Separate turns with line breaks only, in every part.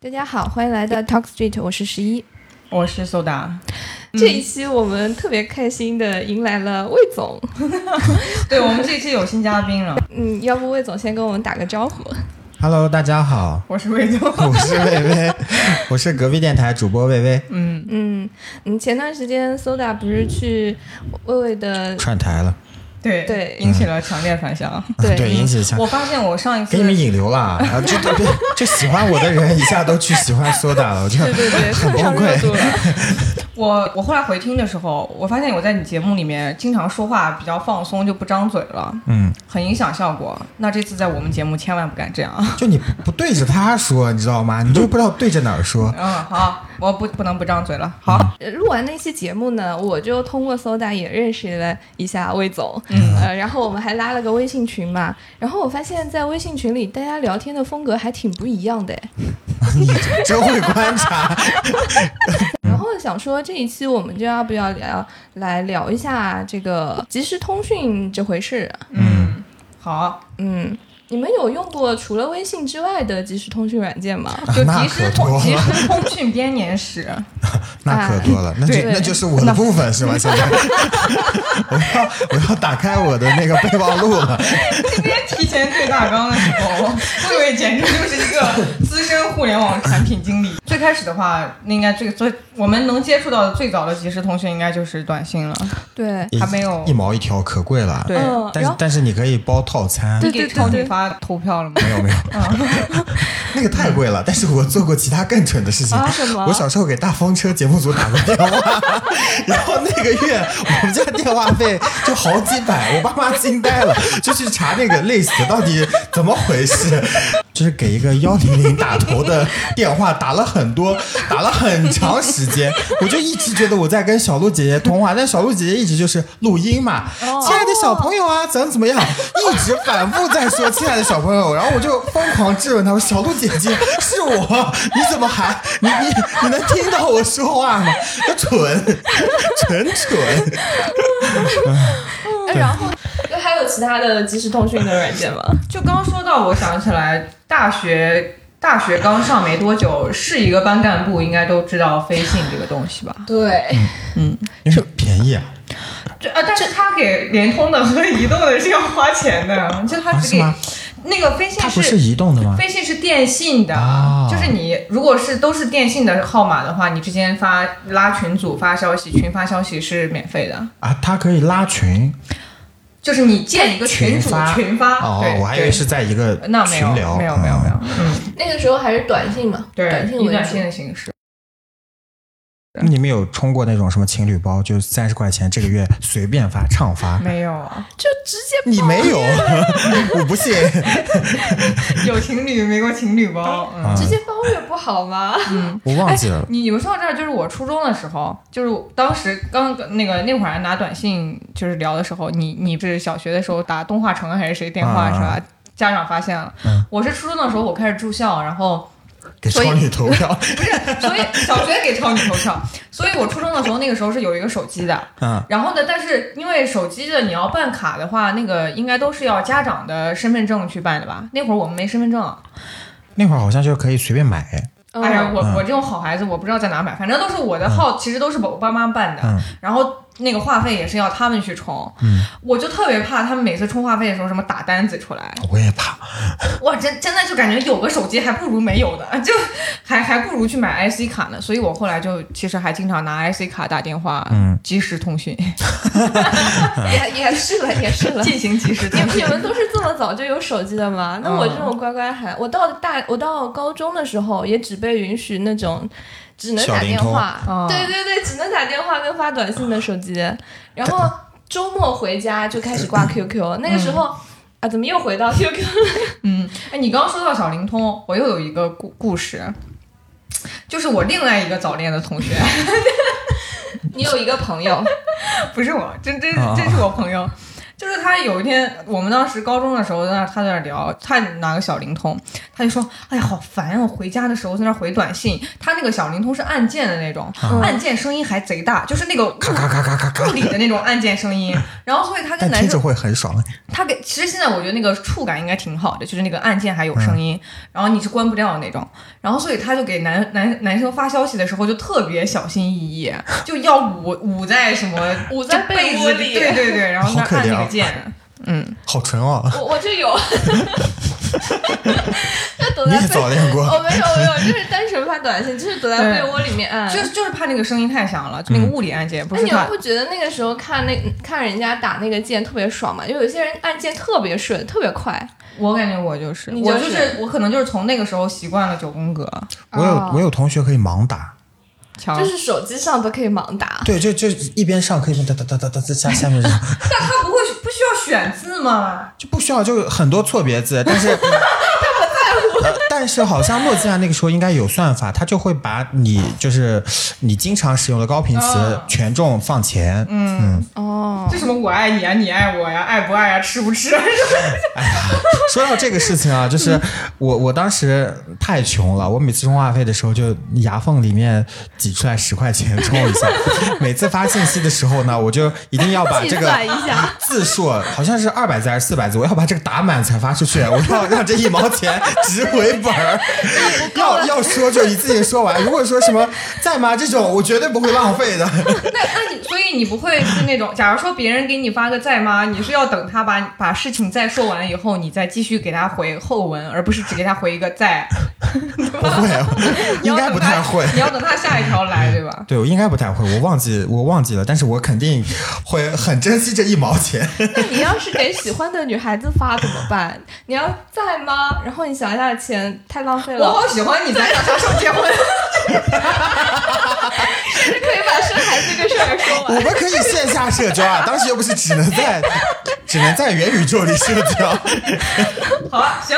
大家好，欢迎来到 Talk Street，我是十一。
我是苏达，
这一期我们特别开心的迎来了魏总，
对我们这一期有新嘉宾了。
嗯，要不魏总先跟我们打个招呼？
Hello，大家好，
我是魏总，
我是薇薇，我是隔壁电台主播薇薇，
嗯，
嗯你，前段时间 Soda 不是去魏魏的
串台了，
对
对
引起了强烈反响。
对
对，引起强
我，发现我上一次
给你们引流了啊！就就就就喜欢我的人一下都去喜欢 soda 了，我就
对对对，
很崩
蹭上热。了。
我我后来回听的时候，我发现我在你节目里面经常说话比较放松，就不张嘴了，
嗯，
很影响效果。那这次在我们节目千万不敢这样。
就你不对着他说，你知道吗？你就不知道对着哪儿说。
嗯，好，我不不能不张嘴了。好，
呃录完那期节目呢，我就通过 Soda 也认识了一下魏总，嗯，呃，然后我们还拉了个微信群嘛，然后我发现，在微信群里大家聊天的风格还挺不一样的。
真会观察，
然后想说这一期我们就要不要聊来聊一下这个即时通讯这回事？
嗯，好，
嗯，你们有用过除了微信之外的即时通讯软件吗？
就即时通即时通讯编年史。
那可多了，那就那就是我的部分是吗？现在 我要我要打开我的那个备忘录了。
今天提前对大纲的时候，我以为简直就是一个资深互联网产品经理。最开始的话，那应该最最我们能接触到的最早的即时通讯应该就是短信了。
对，
还没有
一毛一条，可贵了。
对，
嗯，
但是但是你可以包套餐，
你给
对对对
超女发投票了吗？
没有没有，那个太贵了。但是我做过其他更蠢的事情。
啊什么
我小时候给大风车节目组打过电话，然后那个月我们家电话费就好几百，我爸妈惊呆了，就去查那个 list 到底怎么回事，就是给一个幺零零打头的电话打了很多，打了很长时间，我就一直觉得我在跟小鹿姐姐通话，但小鹿姐姐一直就是录音嘛，亲爱的小朋友啊，怎么怎么样，一直反复在说亲爱的小朋友，然后我就疯狂质问她，我说小鹿姐姐是我，你怎么还你你你能听到我说话蠢，纯蠢。
哎然后还有其他的即时通讯的软件吗？
就刚说到，我想起来，大学大学刚上没多久，是一个班干部应该都知道飞信这个东西吧？
对，
因为便宜啊，
这啊，但是他给联通的和移动的是要花钱的，就他只给、那个飞信
它不是移动的吗？
飞信是电信的，
哦
就是你如果是都是电信的号码的话，你之间发拉群组发消息，群发消息是免费的，
啊，它可以拉群。
就是你建一个群组
发。
群发，
哦我还以为是在一个
那没有
群聊，
没有没有没有
哦，
嗯，
那个时候还是短信嘛，
对
短，信
以短信。的形式。
你们有充过那种什么情侣包，就三十块钱，这个月随便发畅发？
没有，
就直接
你没有，我不信。
有情侣没过情侣包。嗯，
啊
直接包月不好吗？
我忘记了。
你你们说到这儿，就是我初中的时候，就是当时刚那个那会儿拿短信就是聊的时候，你你是小学的时候打东华城还是谁电话、
啊
是吧？家长发现了，
嗯
我是初中的时候我开始住校，然后
给超女投票，不是
所以小学给超女投票，所以我初中的时候那个时候是有一个手机的，
嗯，
然后呢，但是因为手机的你要办卡的话，那个应该都是要家长的身份证去办的吧？那会儿我们没身份证，
那会儿好像就可以随便买。
哎呀，我
嗯。
我这种好孩子，我不知道在哪买，反正都是我的号，其实都是我爸妈办的，
嗯。
然后那个话费也是要他们去充，
嗯，
我就特别怕他们每次充话费的时候什么打单子出来，
我也怕。
哇，真真的就感觉有个手机还不如没有的，就还还不如去买 IC 卡呢，所以我后来就其实还经常拿 IC 卡打电话，
嗯，
即时通讯，
也也是了，也是了。
进行即时
你
通讯。
你们都是这么早就有手机的吗？那我这种乖乖孩，我到大我到高中的时候也只被允许那种只能打电话对对对，只能打电话跟发短信的手机。然后周末回家就开始挂 QQ，那个时候啊，怎么又回到 QQ？了？
嗯，哎，你刚刚说到小灵通，我又有一个故故事，就是我另外一个早恋的同学，
你有一个朋友，
不是我，真真
啊。
真是我朋友。就是他有一天，我们当时高中的时候在那，他在那聊，他拿个小灵通，他就说：“哎呀，好烦啊！我回家的时候在那回短信，他那个小灵通是按键的那种，按键声音还贼大，就是那个
咔咔咔咔咔咔
物理的那种按键声音。然后所以他跟男生
会很爽。
他给，其实现在我觉得那个触感应该挺好的，就是那个按键还有声音，然后你是关不掉的那种。然后所以他就给男男男生发消息的时候就特别小心翼翼，就要捂捂在什么
捂在
被子
里
对对对，然后他按那
怜啊
个键。嗯，
好纯哦！
我我就有，就躲
你也
在被
早恋过？
我没有没有，就是单纯发短信，就是躲在被窝里面按。
就是就是怕那个声音太响了，就那个物理按键，不
那你们不觉得那个时候看那看人家打那个键特别爽吗？就有些人按键特别顺，特别快。
我感觉我就是，
就是
我就是我可能就是从那个时候习惯了九宫格，
我有
哦
我有同学可以盲打，
强。
就是手机上都可以盲打。
对，就就一边上可以哒哒哒哒哒在下下面
但他不会要选字吗？
就不需要，就很多错别字，但是。呃但是好像诺基亚那个时候应该有算法，它就会把你就是你经常使用的高频词
哦
权重放前。嗯，
哦，
这什么我爱你啊，你爱我呀，爱不爱啊，吃不吃啊？
说到这个事情啊，就是 我我当时太穷了，我每次充话费的时候就牙缝里面挤出来十块钱充一下。每次发信息的时候呢，我就一定要把这个字数好像是二百字还是四百字，我要把这个打满才发出去，我要让这一毛钱值回本儿。要要说就一次性说完，如果说什么在吗这种，我绝对不会浪费的。
那那你所以你不会是那种，假如说别人给你发个在吗，你是要等他把把事情再说完以后，你再继续给他回后文，而不是只给他回一个在。
不会，应该不太会。
你要等他下一条来，对吧？
对，我应该不太会，我忘记我忘记了，但是我肯定会很珍惜这一毛钱。
那你要是给喜欢的女孩子发怎么办？你要在吗？然后你想一下钱太浪费了，
我好喜欢你，咱俩啥时候结婚？
甚至可以把生孩子这个事儿说完我。
们可以线下社交啊，当时又不是只能在只能在元宇宙里社交。
好了，行，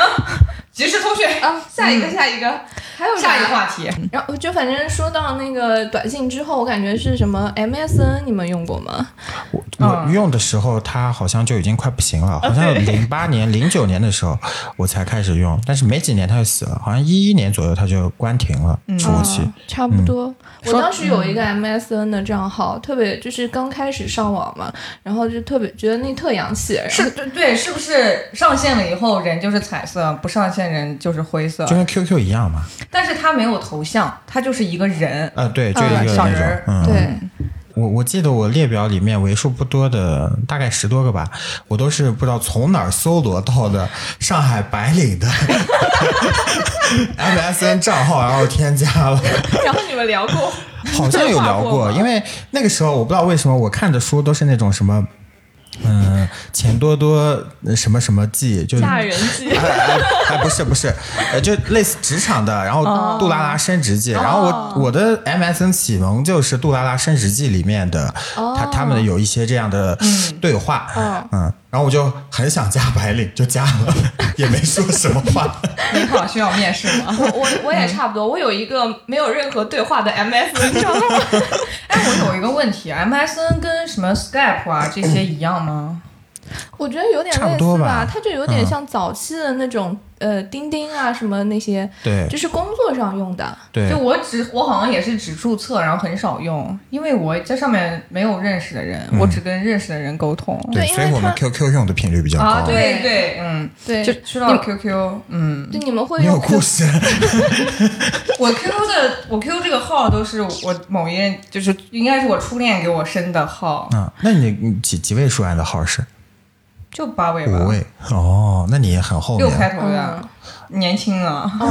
及时通讯，
啊，下一个，下一个，还有
下一个话题。
然后就反正说到那个短信之后，我感觉是什么 MSN，你们用过吗？
我我用的时候，它好像就已经快不行了，好像零八年、零九年的时候我才开始用，但是没几年它就死了，好像一一年左右它就关停了服务器。
哦差不多。我当时有一个 MSN 的账号，特别就是刚开始上网嘛，然后就特别觉得那特洋气，
是对对，是不是上线了以后人就是彩色，不上线人就是灰色
就？跟 QQ 一样嘛，
但是他没有头像，他就是一个人。
呃，对，就
嗯
一个那种
小人儿，
嗯，
对。
我我记得我列表里面为数不多的，大概十多个吧，我都是不知道从哪儿搜罗到的上海白领的 MSN 账号，然后添加了。
然后你们聊过，
好像有聊过，因为那个时候我不知道为什么我看的书都是那种什么，嗯、钱多多呃什么什么记，就是
嫁人记
哎哎哎，不是不是，呃，就类似职场的，然后杜拉拉升职记，然后我我的 MSN 启蒙就是杜拉拉升职记里面的，他他们有一些这样的对话，
嗯
嗯，然后我就很想加白领，就加了，也没说什么话。
你好，需要面试吗？
我我我也差不多，我有一个没有任何对话的 MSN 账号，
哎，我有一个问题，MSN 跟什么 Skype 啊这些一样吗？
我觉得有点类似
吧
它就有点
嗯
像早期的那种、呃钉钉啊什么那些，
对
就是工作上用的。
对
就，我只我好像也是只注册，然后很少用，因为我在上面没有认识的人，我只跟认识的人沟通。
对因为
所以我们 QQ 用的频率比较高。
啊，对对，嗯，
对，
就说到 QQ，嗯，
就你们会
你有
用
故事？
我 QQ 的我 QQ 这个号都是我某一任，就是应该是我初恋给我申的号，
嗯，那你你几几位数按的号是？
就八位吧，
五位哦，那你也很后
六。开头的，
嗯
年轻啊。
哦，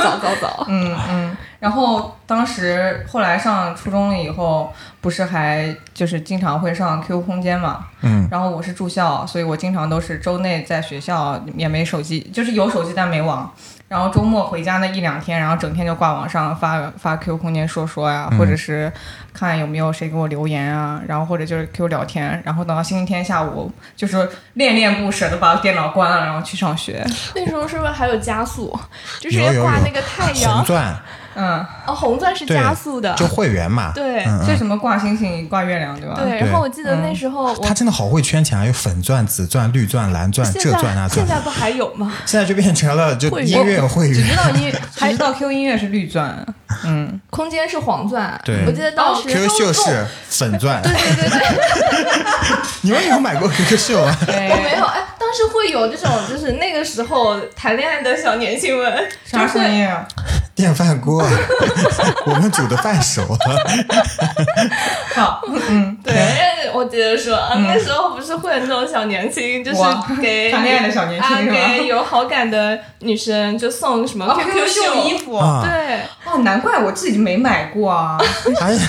早早早，
嗯嗯，然后当时后来上初中了以后，不是还就是经常会上 QQ 空间嘛，
嗯，
然后我是住校，所以我经常都是周内在学校也没手机，就是有手机但没网。然后周末回家那一两天，然后整天就挂网上发发 QQ 空间说说呀，
嗯
或者是看有没有谁给我留言啊，然后或者就是 QQ 聊天，然后等到星期天下午，就是恋恋不舍的把电脑关了，然后去上学。
那时候是不是还有加速？就是挂那个太阳
红，钻，
嗯，
哦，红钻是加速的，
就会员嘛。
对
嗯
这什么挂星星挂月亮对吧？
对。然后我记得那时候我
他真的好会圈钱啊，有粉钻、紫钻、绿钻、蓝钻，这钻那钻。
现在不还有吗？
现在就变成了就音乐会员
只知。道音，还知道 Q 音乐是绿钻，嗯，
空间是黄钻，
对
我记得当时
QQ 秀是粉钻，
对对对对，
你们有买过 QQ 秀吗？
我没有哎，当时会有这种，就是那个时候谈恋爱的小年轻们，
啥声音啊？
电饭锅，我们煮的饭熟。了。
好，嗯，
对，我记得说，啊那时候不是会有那种小年轻，就是给
谈恋爱的小年轻
啊
是吧？
给有好感的女生就送什么
哦
QQ
秀。衣服，
啊。
对，
哦，难怪我自己没买过啊。
哎呀，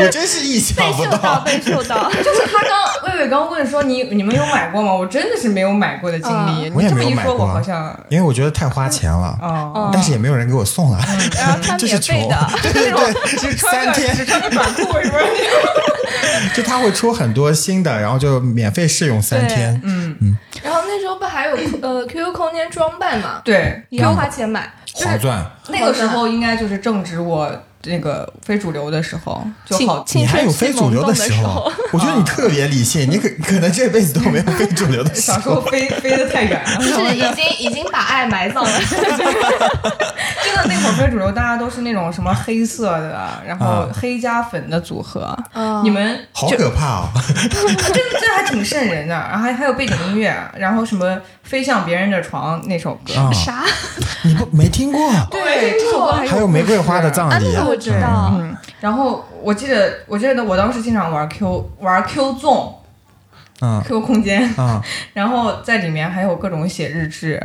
我真是意想不
被秀到，被秀到。
就是他刚魏魏刚问说你你们有买过吗？我真的是没有买过的经历。
我也
你这么一说，
没有买过
我好像
因为我觉得太花钱了，
哦，
但是也没有人给我送啊，
然后穿
就是穷
免费的。
对对对，三天
只穿个短裤是吧？
就他会出很多新的，然后就免费试用三天。
嗯嗯，
然后那时候不还有呃 QQ 空间装扮嘛，
对，
也要花钱买。
划算，
那个时候应该就是正值我那个非主流的时候，就好
你还有非主流
的
时候
候，，
我觉得你特别理性，你可可能这辈子都没有非主流的时候
小时候
候。
飞飞得太远了，
就是已经已经把爱埋葬了。
真的那会儿非主流，大家都是那种什么黑色的，然后
啊
黑加粉的组合。
啊
你们
好可怕哦！
这这还挺瘆人的，然后还还有背景音乐，然后什么飞向别人的床那首歌，
啊，
啥？
你不没听过？
对，这首歌还有
玫瑰花的葬
啊，
礼
那个我知道。
嗯，然后我记得我记得我当时经常玩 Q 玩 Q 纵
嗯
Q 空间，
啊
然后在里面还有各种写日志，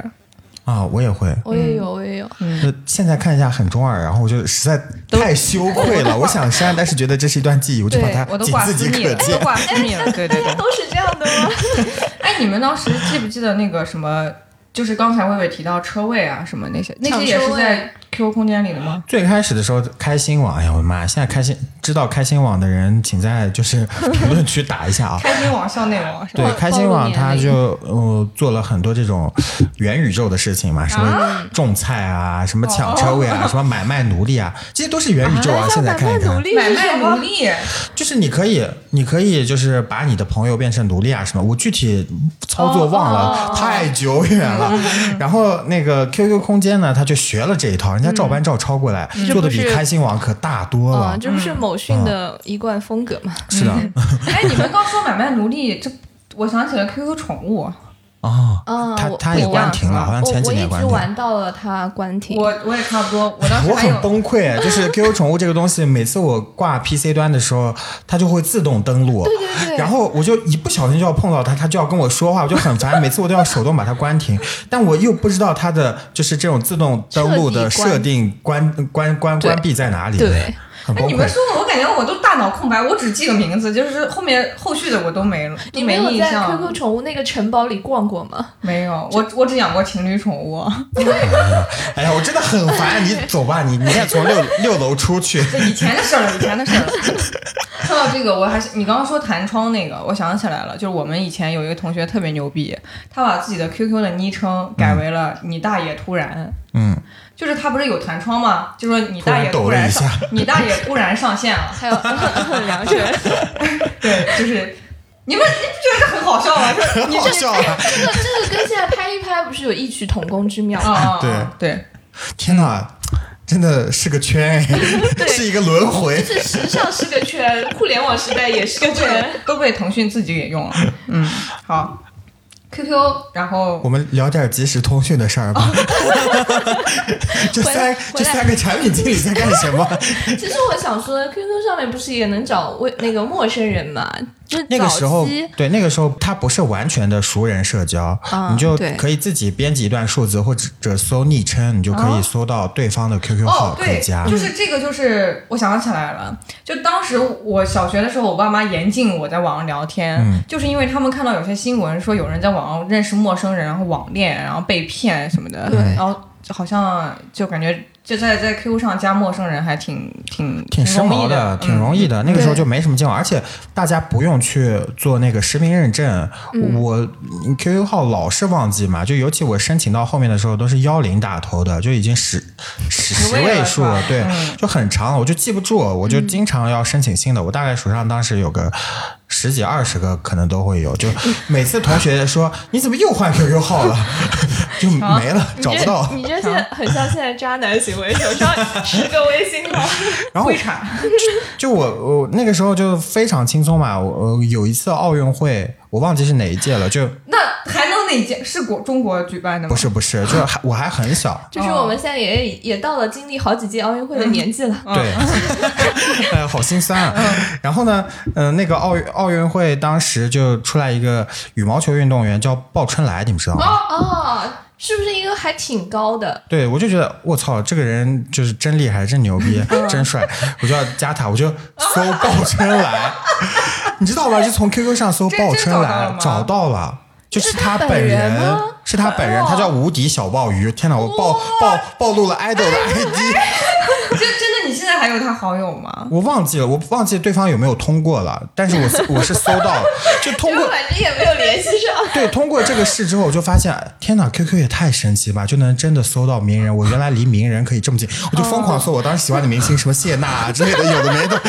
啊，我也会。
我也有，我也有。
就现在看一下很中二，然后我就实在太羞愧了，我想删，但是觉得这是一段记忆，我就把它
我都挂
仅自己
私密了，都
可见。
挂私密了，对对对。
都是这样的吗？
哎，你们当时记不记得那个什么？就是刚才薇薇提到车位啊，什么那些，那些也是在 QQ 空间里的吗？
最开始的时候，开心网，哎呀，我的妈！现在开心知道开心网的人，请在就是 评论区打一下啊。
开心网、校内网是吧？
对，开心网它
暴露年龄
就呃做了很多这种元宇宙的事情嘛，什么种菜啊，什么抢车位啊，什么买卖奴隶啊，这些都是元宇宙啊。现在看一看，
买卖奴隶，
就是你可以，你可以就是把你的朋友变成奴隶啊什么，我具体操作忘了，
哦
太久远了。然后那个 QQ 空间呢，他就学了这一套，人家照搬照抄过来，做的比开心网可大多了。
嗯，这不是某讯的一贯风格嘛？
是的，
哎，你们刚说买卖奴隶，这我想起了 QQ 宠物，
哦，
啊，我
他他也关停了，好像前几
我我一直
年关停。
玩到了它关停。
我我也差不多，我当时
我很崩溃，就是 QQ 宠物这个东西，每次我挂 PC 端的时候，它就会自动登录，
对对对。
然后我就一不小心就要碰到它，它就要跟我说话，我就很烦，每次我都要手动把它关停，但我又不知道它的就是这种自动登录的设定关关关关闭在哪里，
对，
很崩溃。
哎你们说的，我感觉我都大脑空白，我只记个名字，就是后面后续的我都没了，都
你没有在。QQ 宠物那个城堡里逛过吗？
没有，我我只养过情侣宠物。
哎呀，我真的很烦，你走吧，你你也从六六楼出去，
这以前的事儿了，以前的事儿了。说到这个，我还是你刚刚说弹窗那个，我想起来了，就是我们以前有一个同学特别牛逼，他把自己的 QQ 的昵称改为了“你大爷突然”。
嗯，
就是他不是有弹窗吗？就说你大爷
突然
上
了一下，
你大爷突然上线了。
还有梁辰，
对，就是你们你不觉得这很好笑吗？就是
很好笑啊！
这个这个跟现在拍一拍不是有异曲同工之妙吗？
对
啊对，
天哪，真的是个圈哎，是一个轮回。
是时尚是个圈，互联网时代也是个圈。
都被腾讯自己给用了。嗯，好，QQ，然后
我们聊点即时通讯的事儿吧。这三这三个产品经理在干什么？
其实我想说，QQ 上面不是也能找为那个陌生人嘛？就是
那个时候，对那个时候，它不是完全的熟人社交，
啊
你就可以自己编辑一段数字或者搜昵称，你就可以搜到对方的 QQ 号可以加。，
就是这个，就是我想起来了，就当时我小学的时候，我爸妈严禁我在网上聊天，
嗯
就是因为他们看到有些新闻说有人在网上认识陌生人，然后网恋，然后被骗什么的，
对
然后好像就感觉就在在 QQ 上加陌生人还挺挺
挺时髦
的，嗯
挺容易的。那个时候就没什么见网，而且大家不用去做那个实名认证。我 QQ 号老是忘记嘛，就尤其我申请到后面的时候都是幺零打头的，就已经十十
位
数
了
对，
嗯
就很长，我就记不住，我就经常要申请新的。我大概手上当时有个。十几二十个可能都会有，就每次同学说你怎么又换 QQ 号了，就没了，找不到。
你这现在很像现在渣男行为，手上十个微信号。
然后
会产。
就我我那个时候就非常轻松嘛，我我有一次奥运会，我忘记是哪一届了，就
那还能哪届？是国中国举办的吗？
不是不是，就还我还很小，
就是我们现在也也到了经历好几届奥运会的年纪了。
对，哎呀，好心酸啊。然后呢，嗯、那个奥运奥运会当时就出来一个羽毛球运动员叫鲍春来，你们知道吗？
哦哦，是不是一个还挺高的？
对，我就觉得我操，这个人就是真厉害，真牛逼，真帅，我就要加他，我就搜鲍春来，你知道吗？就从 QQ 上搜
真
鲍春来
找到了。
就是他本
是他本人
是他本人，他叫无敌小鲍鱼。天哪，我暴暴暴露了 idol 的 ID，
这真的，你现在还有他好友吗？
我忘记了，我忘记对方有没有通过了，但是我我是搜到了，就通过
就反正也没有联系上。
对，通过这个事之后，我就发现，天哪，QQ 也太神奇吧，就能真的搜到名人。我原来离名人可以这么近，我就疯狂搜我当时喜欢的明星，什么谢娜啊之类的，有的没的。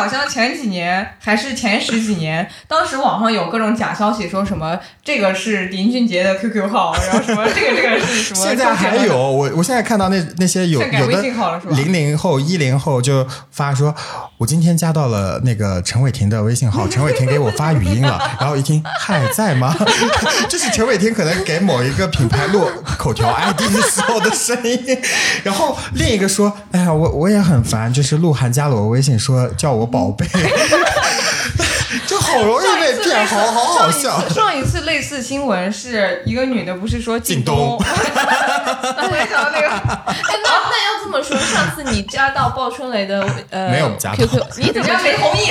好像前几年还是前十几年，当时网上有各种假消息，说什么这个是林俊杰的 QQ 号，然后什么这个这个是什么？
现在还有，我我现在看到那那些有有的零零后、一零后就发说，我今天加到了那个陈伟霆的微信号，陈伟霆给我发语音了，然后一听嗨在吗？就是陈伟霆可能给某一个品牌录口条 ID 的时候的声音，然后另一个说，哎呀，我我也很烦，就是鹿晗加了我微信说叫我宝贝，就好容易被骗，好好好笑。
上一次类似新闻是一个女的，不是说
靳
东，
东
我也想到那个，
哎，那那要这么说，上次你加到鲍春雷的呃
没有加
QQ，你怎么
没同意。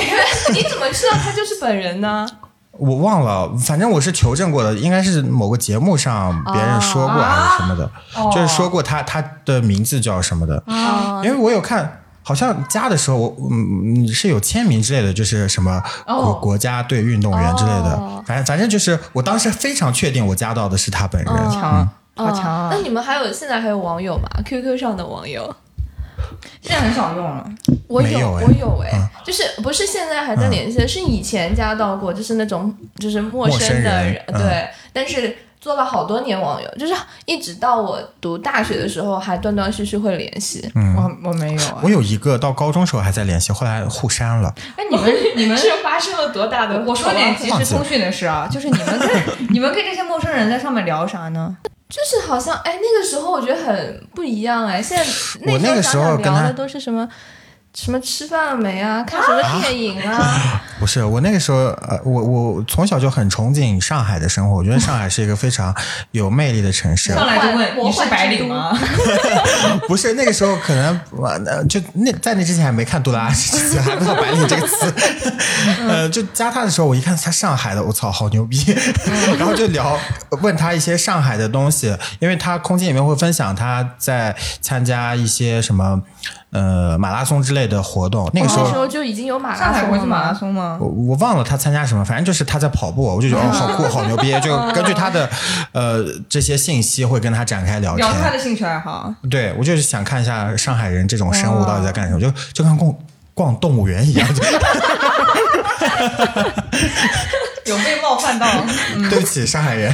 你怎么知道他就是本人呢？
我忘了，反正我是求证过的，应该是某个节目上别人说过还是什么的，
哦
就是说过他他的名字叫什么的，
哦
因为我有看。好像加的时候，我嗯是有签名之类的，就是什么国、
哦。
国家队运动员之类的，
哦。
反正反正就是我当时非常确定我加到的是他本人。
哦。
强，好强
那！你们还有现在还有网友吗？QQ 上的网友，
现在很少用了。
我有，我有哎、
嗯。
就是不是现在还在联系的，是以前加到过，就是那种就是陌
陌生
的
人嗯。
对，但是。做了好多年网友，就是一直到我读大学的时候，还断断续续会联系。
我我没有啊
我。有一个到高中时候还在联系，后来互删了。
哎，你们 你们
是发生了多大的？
我说点即时通讯的事啊，就是你们跟 你们跟这些陌生人在上面聊啥呢？
就是好像哎，那个时候我觉得很不一样哎。现在
我那个时候
聊的都是什么什么吃饭了没啊，看什么电影啊，
不是我那个时候，呃，我我从小就很憧憬上海的生活，我觉得上海是一个非常有魅力的城市。
上来就问你是白领吗？
不是那个时候，可能呃，就那在那之前还没看《杜拉拉之前还不知道“白领”这个词。呃，就加他的时候，我一看他上海的，我操，好牛逼！然后就聊，问他一些上海的东西，因为他空间里面会分享他在参加一些什么呃马拉松之类的活动。那个时候
那时候就已经有马拉松了
海国际马拉
吗？
松吗？
我我忘了他参加什么，反正就是他在跑步，我就觉得哦，好酷，好牛逼，就根据他的呃这些信息会跟他展开聊
聊他
天。
的兴趣爱好。
对我就是想看一下上海人这种生物到底在干什么，就就跟逛逛动物园一样。就
有被冒犯到？
对不起，上海人。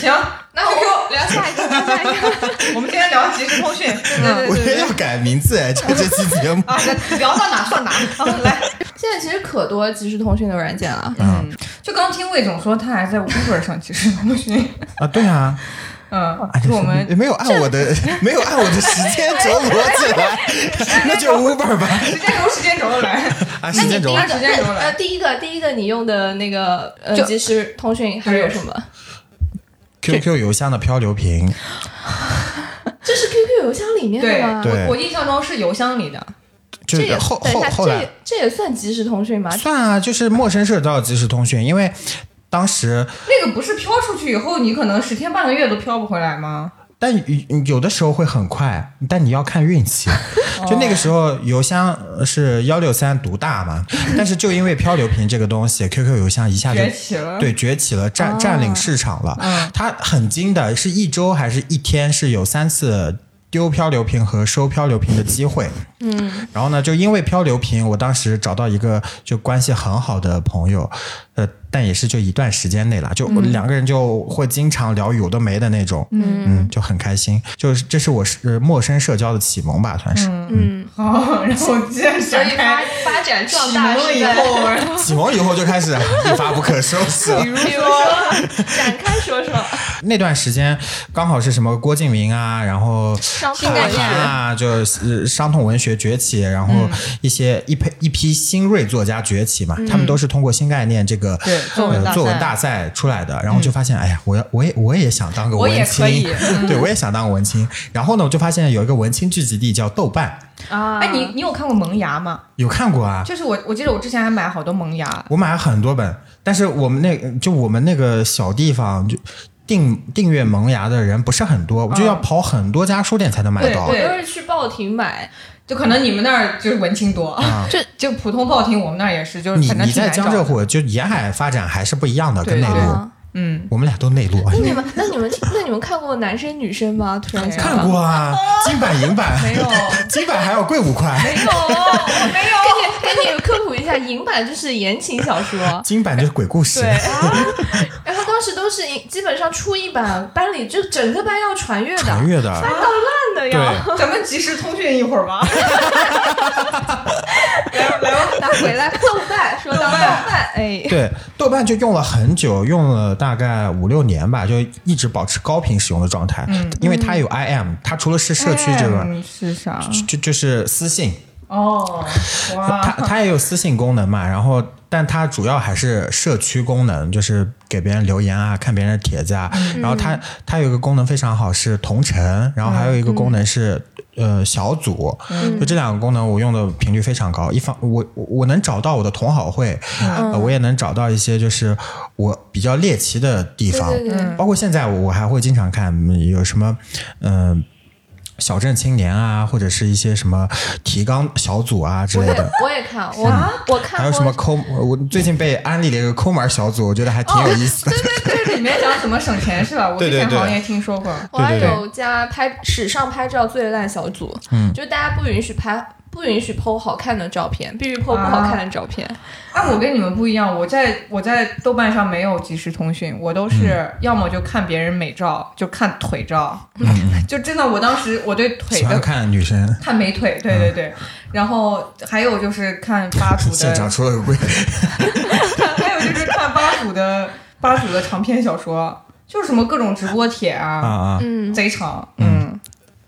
行，那 QQ
聊下一个，聊下一个。
我们今天聊即时通讯，对对对
我也要改名字哎，这这期节目。
啊，聊到哪算哪。好来，
现在其实可多即时通讯的软件了。
嗯，就刚听魏总说他还在 Uber 上即时通讯，
啊，对啊，
嗯
哎，
就我们
没有按我的没有按我的时间轴逻辑来，那就 Uber 吧。
时间轴时间轴的来。
啊，
那你
时间
一个
时间轴来
呃，第一个第一个你用的那个呃
就
即时通讯还有什么
？QQ 邮箱的漂流瓶，
这是 QQ 邮箱里面的，吗？
对
我我印象中是邮箱里的。
就
这也
后
等一下，
后后来
这也这也算即时通讯吗？
算啊，就是陌生社交的即时通讯，因为当时，
那个不是飘出去以后，你可能十天半个月都飘不回来吗？
但有有的时候会很快，但你要看运气。就那个时候，邮箱是幺六三独大嘛，但是就因为漂流瓶这个东西，QQ 邮箱一下就
崛起了
对，崛起了，占占领市场了。它很精的，是一周还是一天是有三次丢漂流瓶和收漂流瓶的机会。嗯，然后呢，就因为漂流瓶，我当时找到一个就关系很好的朋友，呃，但也是就一段时间内了，就两个人就会经常聊有的没的那种，嗯就很开心。就是这是我是陌生社交的启蒙吧，算是。
嗯，
好，然后接着
发
展开
发展壮
启
大
蒙了以，后，
启蒙以后就开始一发不可收拾了
比。如说
展开说说
那段时间刚好是什么郭敬明啊，然后韩寒啊，就是伤痛文学崛起，然后一些一批一批新锐作家崛起嘛，他们都是通过新概念这个
对作文大赛
呃作文大赛出来的，然后就发现，哎呀，我要我也我也想当个文青 对我也想当个文青。然后呢，我就发现有一个文青聚集地叫豆瓣，
啊，
哎，你你有看过《萌芽》吗？
有看过啊？
就是我我记得我之前还买好多《萌芽》，
我买了很多本，但是我们那就我们那个小地方就。订订阅萌芽的人不是很多，我就要跑很多家书店才能买到。
对
都是去报亭买，
就可能你们那儿就是文青多，
这
就普通报亭我们那儿也是，就是
你你在江浙。沪就沿海发展还是不一样的，跟内陆
啊。
嗯，
我们俩都内陆。
那你们 那你们那你们看过男生女生吗？突然想
看过啊，金版银版
没有
金版还要贵五块，
没有，没有。
给你给你科普一下，银版就是言情小说。
金版就是鬼故事。
对，
啊，然后当时都是一基本上出一版，班里就整个班要传阅的，
传阅的，
翻到烂的呀。
对，
咱们及时通讯一会儿吧。来吧来吧，
那回来豆瓣，说到豆瓣，哎，
对，豆瓣就用了很久，用了大概五六年吧，就一直保持高频使用的状态。
嗯。
因为它有 IM，它除了是社区这个，
嗯是啥？
就就是私信，
哦，
它，它也有私信功能嘛，然后但它主要还是社区功能，就是给别人留言啊，看别人的帖子啊。
嗯
然后它它有一个功能非常好，是同城，然后还有一个功能是、呃小组，
嗯
就这两个功能我用的频率非常高。一方我我我能找到我的同好会，我也能找到一些就是我比较猎奇的地方，
对对对
包括现在我还会经常看嗯有什么嗯。小镇青年啊，或者是一些什么提纲小组啊之类的，
我也看，我我看过
还有什么抠？我最近被安利了一个抠门小组，我觉得还挺有意思的。
对对对里面讲怎么省钱是吧？我之前好像也听说过。
我还有加拍史上拍照最烂小组，嗯，就大家不允许拍，不允许 PO 好看的照片，必须 PO 不好看的照片。
啊，我跟你们不一样，我在我在豆瓣上没有即时通讯，我都是
嗯
要么就看别人美照，就看腿照，就真的我当时我对腿的
看女生，
看美腿，对对对，然后还有就是看吧主
现场
的，
出了 个柜，
还有就是看八组的八组的长篇小说，就是什么各种直播帖
啊
啊，
啊！
嗯，
贼长，嗯，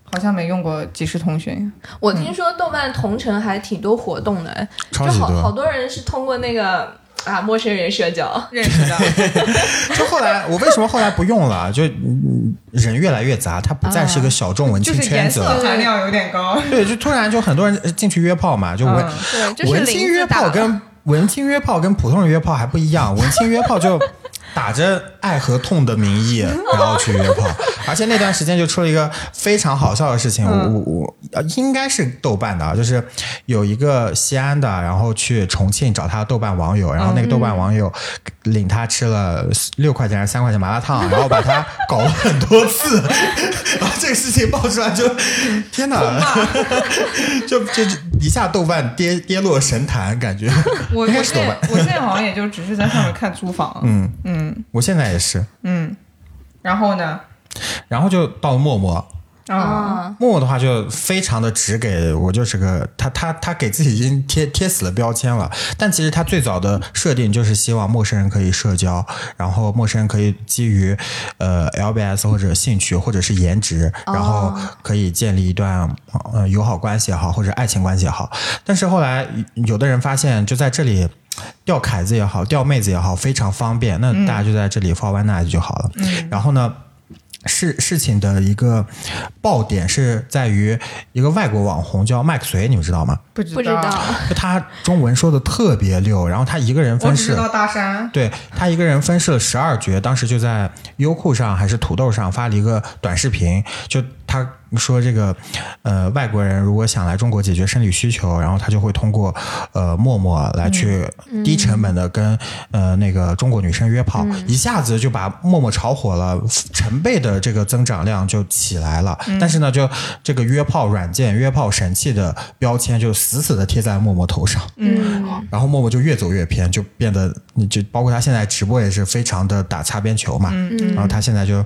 好像没用过即时通讯，
我听说豆瓣同城还挺多活动的，就
超级
好好。
多
人是通过那个啊陌生人社交。
认识的，
就后来我为什么后来不用了？就嗯人越来越杂，它不再是个小众文青圈子了。
含量有点高，
对，就突然就很多人进去约炮嘛，就文
嗯，
就是
文青约炮跟文青约炮跟普通人约炮还不一样，文青约炮就打着爱和痛的名义，然后去约炮，而且那段时间就出了一个非常好笑的事情，我我我呃应该是豆瓣的啊，就是有一个西安的，然后去重庆找他的豆瓣网友，然后那个豆瓣网友领他吃了六块钱还是三块钱麻辣烫，然后把他搞了很多次，然后这个事情爆出来就天哪，就就就一下豆瓣跌跌落神坛，感觉
我
应该是豆
我现。我现在好像也就只是在上面看租房，
嗯，
嗯
我现在也是，
嗯，然后呢，
然后就到了陌陌，
啊，
啊，
陌陌的话就非常的只给我就是个他他他给自己已经贴贴死了标签了，但其实他最早的设定就是希望陌生人可以社交，然后陌生人可以基于呃 LBS 或者兴趣或者是颜值，然后可以建立一段呃友好关系也好或者爱情关系也好，但是后来有的人发现就在这里。钓凯子也好，钓妹子也好，非常方便。那大家就在这里 for one night 就好了。然后呢，事事情的一个爆点是在于一个外国网红叫麦克隋，你们知道吗？
不知
道，
就他中文说的特别溜，然后他一个人分饰
我知道大山。
对他一个人分饰了十二角，当时就在优酷上还是土豆上发了一个短视频，就他说这个呃外国人如果想来中国解决生理需求，然后他就会通过呃陌陌来去低成本的跟、呃那个中国女生约炮，一下子就把陌陌炒火了，成倍的这个增长量就起来了。但是呢，就这个约炮软件、约炮神器的标签就死死的贴在陌陌头上。
嗯，
然后陌陌就越走越偏，就变得就包括他现在直播也是非常的打擦边球嘛。然后他现在就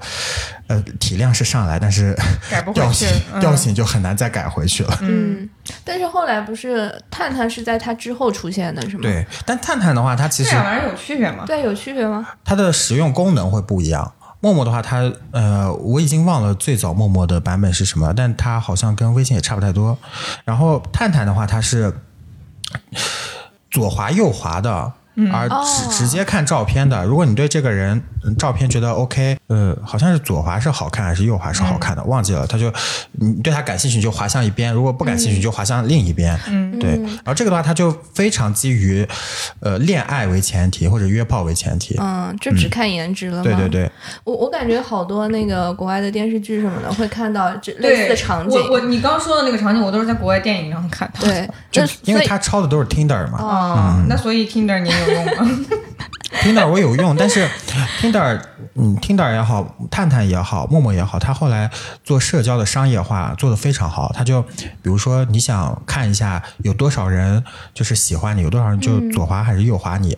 呃体量是上来，但是
改不回去
调性
嗯
调性就很难再改回去了。
嗯，但是后来不是探探是在它之后出现的，是吗？
对，但探探的话，它其实
这两玩意儿有区别吗？
对，有区别吗？
它的使用功能会不一样。陌陌的话，它呃，我已经忘了最早陌陌的版本是什么，但它好像跟微信也差不太多。然后探探的话，它是左滑右滑的，而
哦
直直接看照片的。如果你对这个人嗯照片觉得 OK，呃，好像是左滑是好看还是右滑是好看的，忘记了。他就你对他感兴趣你就滑向一边，如果不感兴趣你就滑向另一边。嗯，对。然后这个的话，他就非常基于呃恋爱为前提或者约炮为前提。
嗯，就只看颜值了吗？
对对对，
我我感觉好多那个国外的电视剧什么的会看到这类似的场景。
我我你刚说的那个场景，我都是在国外电影上看到。
对，
就
那
因为他抄的都是 Tinder 嘛、
嗯，那所以 Tinder 你有用吗
？t i n d e r 我有用，但是 Tinder，嗯，Tinder 也好，探探也好，陌陌也好，他后来做社交的商业化做得非常好。他就比如说你想看一下有多少人就是喜欢你，有多少人就左滑还是右滑你。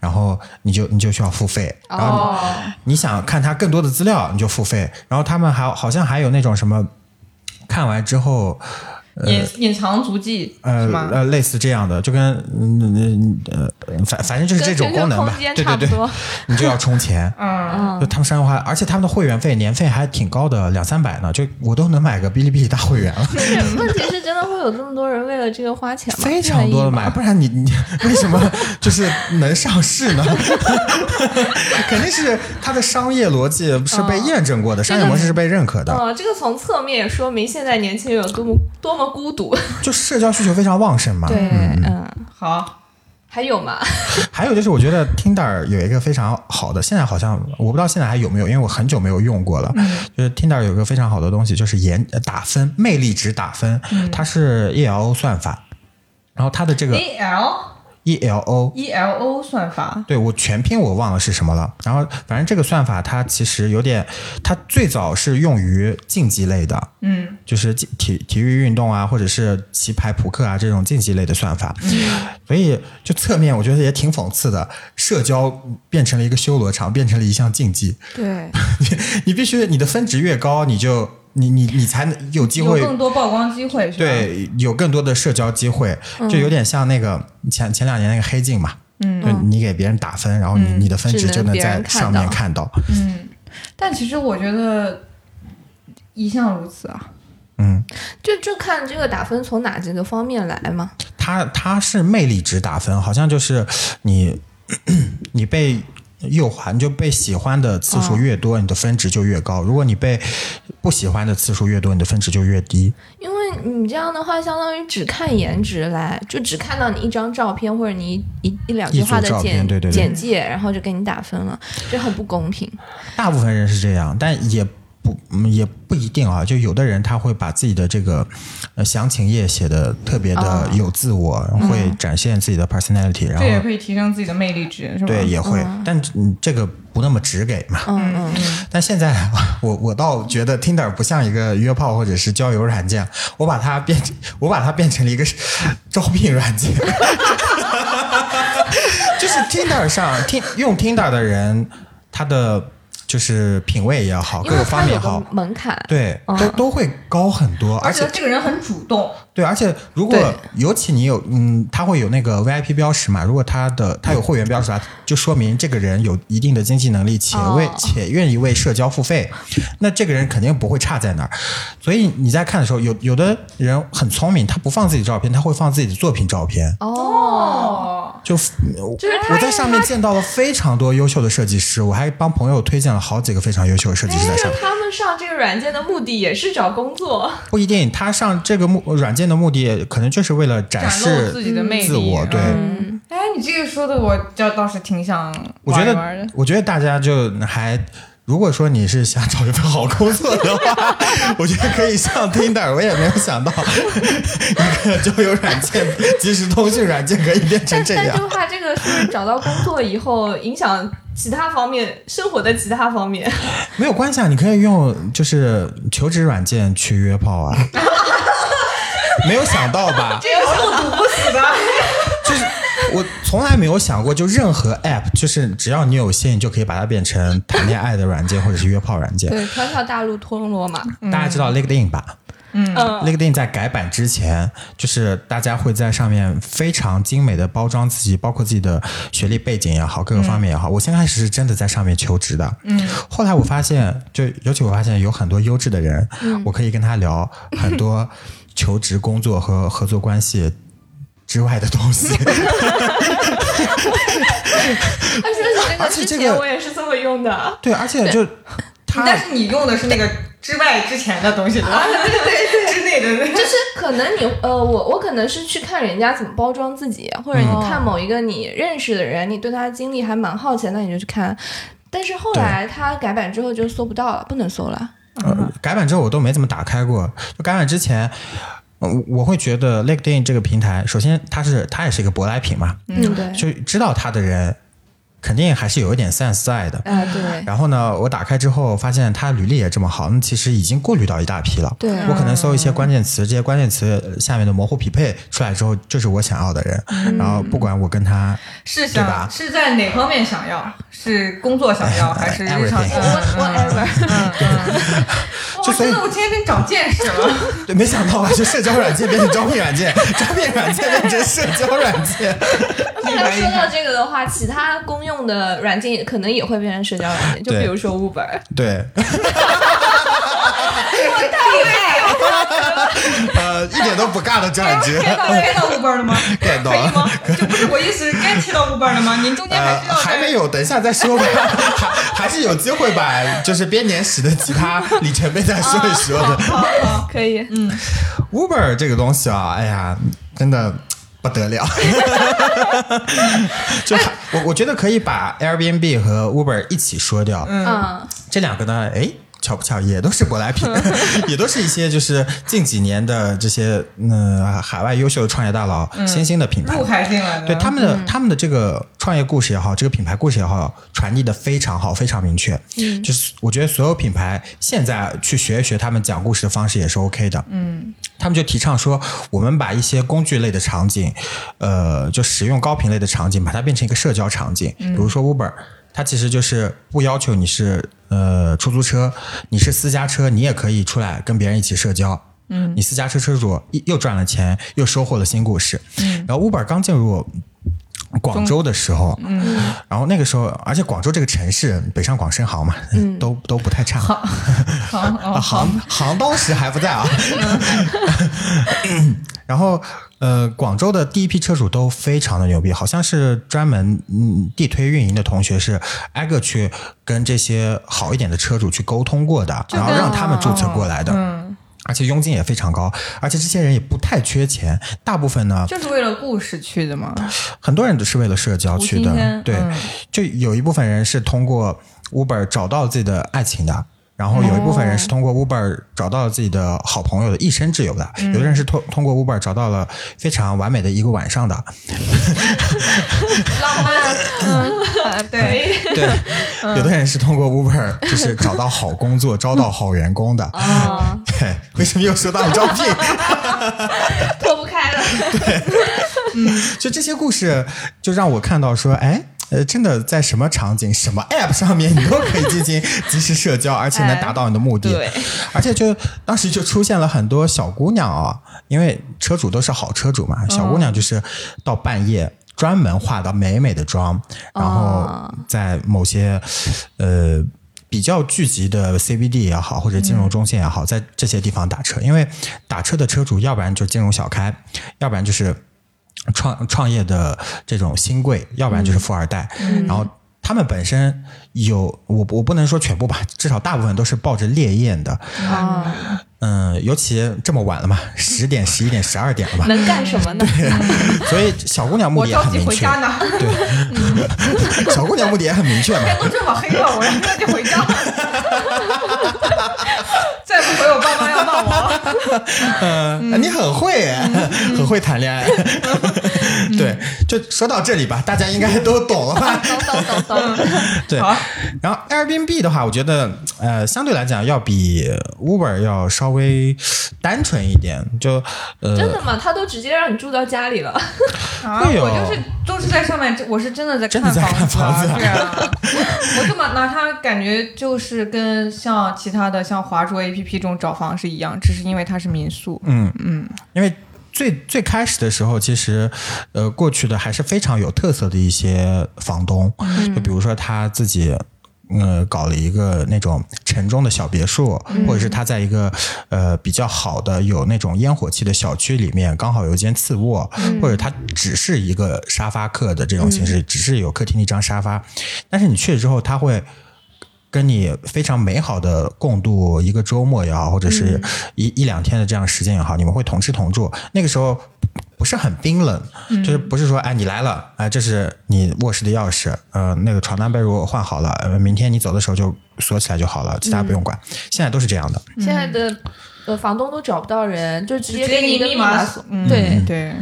然后你就你就需要付费，然后
哦，
你想看他更多的资料，你就付费。然后他们还好像还有那种什么，看完之后，
隐隐藏足迹
呃？呃，类似这样的，就跟嗯嗯呃，反反正就是这种功能吧对对对 你就要充钱。
嗯，
就他们商业化，而且他们的会员费年费还挺高的，两三百呢，就我都能买个哔哩哔哩大会员了，
问题是真的会有这么多人为了这个花钱吗？
非常多的买，不然你你为什么就是能上市呢？肯定是它的商业逻辑是被验证过的，商业模式是被认可的，
哦，这个从侧面也说明现在年轻人有多么多么孤独。
就社交需求非常旺盛嘛。
对，嗯，
好，
还有吗？
还有就是，我觉得 Tinder 有一个非常好的，现在好像我不知道现在还有没有，因为我很久没有用过了。就是 Tinder 有一个非常好的东西，就是颜呃打分，魅力值打分，它是 ELO 算法，然后它的这个
A L
ELO。
E L O 算法，
对我全拼我忘了是什么了，然后反正这个算法它其实有点，它最早是用于竞技类的，
嗯，
就是体体体育运动啊，或者是棋牌、扑克啊这种竞技类的算法，所以就侧面我觉得也挺讽刺的，社交变成了一个修罗场，变成了一项竞技，
对，
你你必须你的分值越高，你就你你你才能有机
有
会
更多曝光机会，是吧？
对有更多的社交机会，就有点像那个前前两年那个黑镜嘛，嗯，就你给别人打分，然后你你的分值就能在上面看到，嗯
但其实我觉得一向如此啊。
嗯，
就就看这个打分从哪几个方面来嘛。
它它是魅力值打分，好像就是你 你被右滑，你就被喜欢的次数越多，你的分值就越高；如果你被不喜欢的次数越多，你的分值就越低。
因为你这样的话，相当于只看颜值来，就只看到你一张照片或者你一一一两句话的简
对对对
简介，然后就给你打分了，这很不公平。
大部分人是这样，但也不嗯也不一定啊。就有的人他会把自己的这个呃详情页写的特别的
哦
有自我，会展现自己的 personality，然后
这也可以提升自己的魅力值，是吧？
对也会，但嗯这个不那么直给嘛。
嗯嗯，
但现在我我倒觉得 Tinder 不像一个约炮或者是交友软件，我把它变我把它变成了一个招聘软件，就是 Tinder 上听用 Tinder 的人，他的就是品味也好，各个方面也好，
门槛。
对，
嗯
都都会高很多，而且
这个人很主动，
对，而且如果尤其你有嗯，他会有那个 VIP 标识嘛，如果他的他有会员标识啊，就说明这个人有一定的经济能力，且为、
哦
且愿意为社交付费，那这个人肯定不会差在哪儿。所以你在看的时候，有有的人很聪明，他不放自己照片，他会放自己的作品照片。
哦，
哦，
就
就是
我在上面见到了非常多优秀的设计师，我还帮朋友推荐了好几个非常优秀的设计师在上面。
他们上这个软件的目的也是找工作，
不一定，他上这个目软件的目的可能就是为了展
展
示
自己的魅力，
自我对
嗯哎，你这个说的我倒倒是挺想
我觉
玩一玩的
得，我觉得大家就还，如果说你是想找一份好工作的话，我觉得可以上 Tinder。我也没有想到一个交友软件、即时通讯软件可以变成这样。
但就怕这个是找到工作以后影响其他方面生活的其他方面。
没有关系啊，你可以用就是求职软件去约炮啊。没有想到吧？
这个是堵不死的。
就是我从来没有想过，就任何 app，就是只要你有心，你就可以把它变成谈恋爱的软件或者是约炮软件。
对，条条大路通罗马。
大家知道 LinkedIn 吧？
嗯
，LinkedIn 在改版之前，就是大家会在上面非常精美的包装自己，包括自己的学历背景也好，各个方面也好。我先开始是真的在上面求职的，嗯，后来我发现，就尤其我发现有很多优质的人，我可以跟他聊很多求职、工作和合作关系之外的东西。
而且这个我也是这么用的。
对，而且就他
但是你用的是那个之外之前的东西，对吧？对对对，之内的那个。
就是可能你呃，我我可能是去看人家怎么包装自己，或者你看某一个你认识的人，你对他的经历还蛮好奇，那你就去看。但是后来他改版之后就搜不到了，不能搜了。
呃，改版之后我都没怎么打开过。就改版之前，呃我会觉得 LinkedIn 这个平台，首先它是它也是一个舶来品嘛，
嗯，对，
就知道它的人肯定还是有一点 sense 在的。
啊、对，
然后呢，我打开之后发现他履历也这么好，那其实已经过滤到一大批了。
对
我可能搜一些关键词，这些关键词下面的模糊匹配出来之后，就是我想要的人。然后不管我跟他，
是
对吧
想是在哪方面想要？是工作想要，还是日常嗯嗯。哇，
就所以
真的，我今天真长见识了。
对，没想到吧，就社交软件变成招聘软件，招聘软件变成社交软件。
后来说到这个的话，其他公用的软件可能也会变成社交软件，就比如说 Uber。
对。呃，一点都不尬的感觉。
该到 Uber 了吗
？get 到
可以吗
了？
就不是我意思，该提到 Uber 了吗？您中间还
呃
需，要再
还没有，等一下再说吧，还还是有机会把就是编年史的其他里程碑再说一说的。
可以，嗯
，Uber 这个东西啊，哎呀，真的不得了，就还我我觉得可以把 Airbnb 和 Uber 一起说掉，
嗯，
这两个呢，哎。巧不巧，也都是舶来品，也都是一些就是近几年的这些嗯、呃海外优秀的创业大佬、新兴的品牌
入海进来的。
对他们的、他们的这个创业故事也好，这个品牌故事也好，传递的非常好，非常明确。嗯，就是我觉得所有品牌现在去学一学他们讲故事的方式也是 OK 的。嗯，他们就提倡说，我们把一些工具类的场景，呃，就使用高频类的场景，把它变成一个社交场景。比如说 Uber。它其实就是不要求你是呃出租车，你是私家车，你也可以出来跟别人一起社交。嗯，你私家车车主又又赚了钱，又收获了新故事。嗯，然后 Uber 刚进入广州的时候，嗯，然后那个时候，而且广州这个城市，北上广深杭嘛，嗯都都不太差。
好
啊，
哦，
杭杭当时还不在啊。然后呃，广州的第一批车主都非常的牛逼，好像是专门嗯地推运营的同学是挨个去跟这些好一点的车主去沟通过的，然后让他们注册过来的。
嗯，
而且佣金也非常高，而且这些人也不太缺钱，大部分呢，
就是为了故事去的嘛。
很多人都是为了社交去的对，
嗯
就有一部分人是通过 Uber 找到自己的爱情的。然后有一部分人是通过 Uber 找到了自己的好朋友的一生挚友的，有的人是通通过 Uber 找到了非常完美的一个晚上的，
浪漫，嗯，对，
对，有的人是通过 Uber 就是找到好工作、招到好员工的。
啊，
对，为什么又说到你招聘？
脱不开了。
对就这些故事，就让我看到说，哎。呃，真的在什么场景、什么 App 上面，你都可以进行及时社交，而且能达到你的目的。
对，
而且就当时就出现了很多小姑娘啊、因为车主都是好车主嘛，小姑娘就是到半夜专门化的美美的妆，然后
哦
在某些呃。比较聚集的 CBD 也好，或者金融中心也好，在这些地方打车，因为打车的车主要不然就金融小开，要不然就是创创业的这种新贵，要不然就是富二代，然后。他们本身有我我不能说全部吧，至少大部分都是抱着烈焰的，
啊，
嗯，尤其这么晚了嘛，十点、十一点、十二点了吧，
能干什么呢？
所以小姑娘目
我
的也
着急回
很明确，
家呢，
对，小姑娘目的也很明确嘛，
天都这么黑了，我要着急回家。再不回我爸妈要骂我了。
嗯，你很会耶，很会谈恋爱。对，就说到这里吧，大家应该都懂了吧？
懂懂懂懂。
对
好，
然后 Airbnb 的话，我觉得呃，相对来讲要比 Uber 要稍微单纯一点，就呃，
真的吗？他都直接让你住到家里了。
啊，
会有
我就是都是在上面，我是真的在看
真的在看
房子啊，
房子啊
对啊，我就把拿它感觉就是跟像其他的像华住 APP 这种找房是一样，只是因为它是民宿。
嗯嗯，因为最最开始的时候，其实呃，过去的还是非常有特色的一些房东，就比如说他自己。呃，搞了一个那种城中的小别墅，或者是他在一个呃比较好的有那种烟火气的小区里面，刚好有一间次卧，或者他只是一个沙发客的这种形式，只是有客厅的一张沙发，但是你去了之后，他会跟你非常美好的共度一个周末也好，或者是一、一两天的这样时间也好，你们会同吃同住。那个时候不是很冰冷，就是不是说哎你来了，哎这是你卧室的钥匙，呃那个床单被褥换好了，呃明天你走的时候就锁起来就好了，其他不用管。现在都是这样的，
现在的呃房东都找不到人，就直接给你一个
密码
锁。
嗯
对，
对，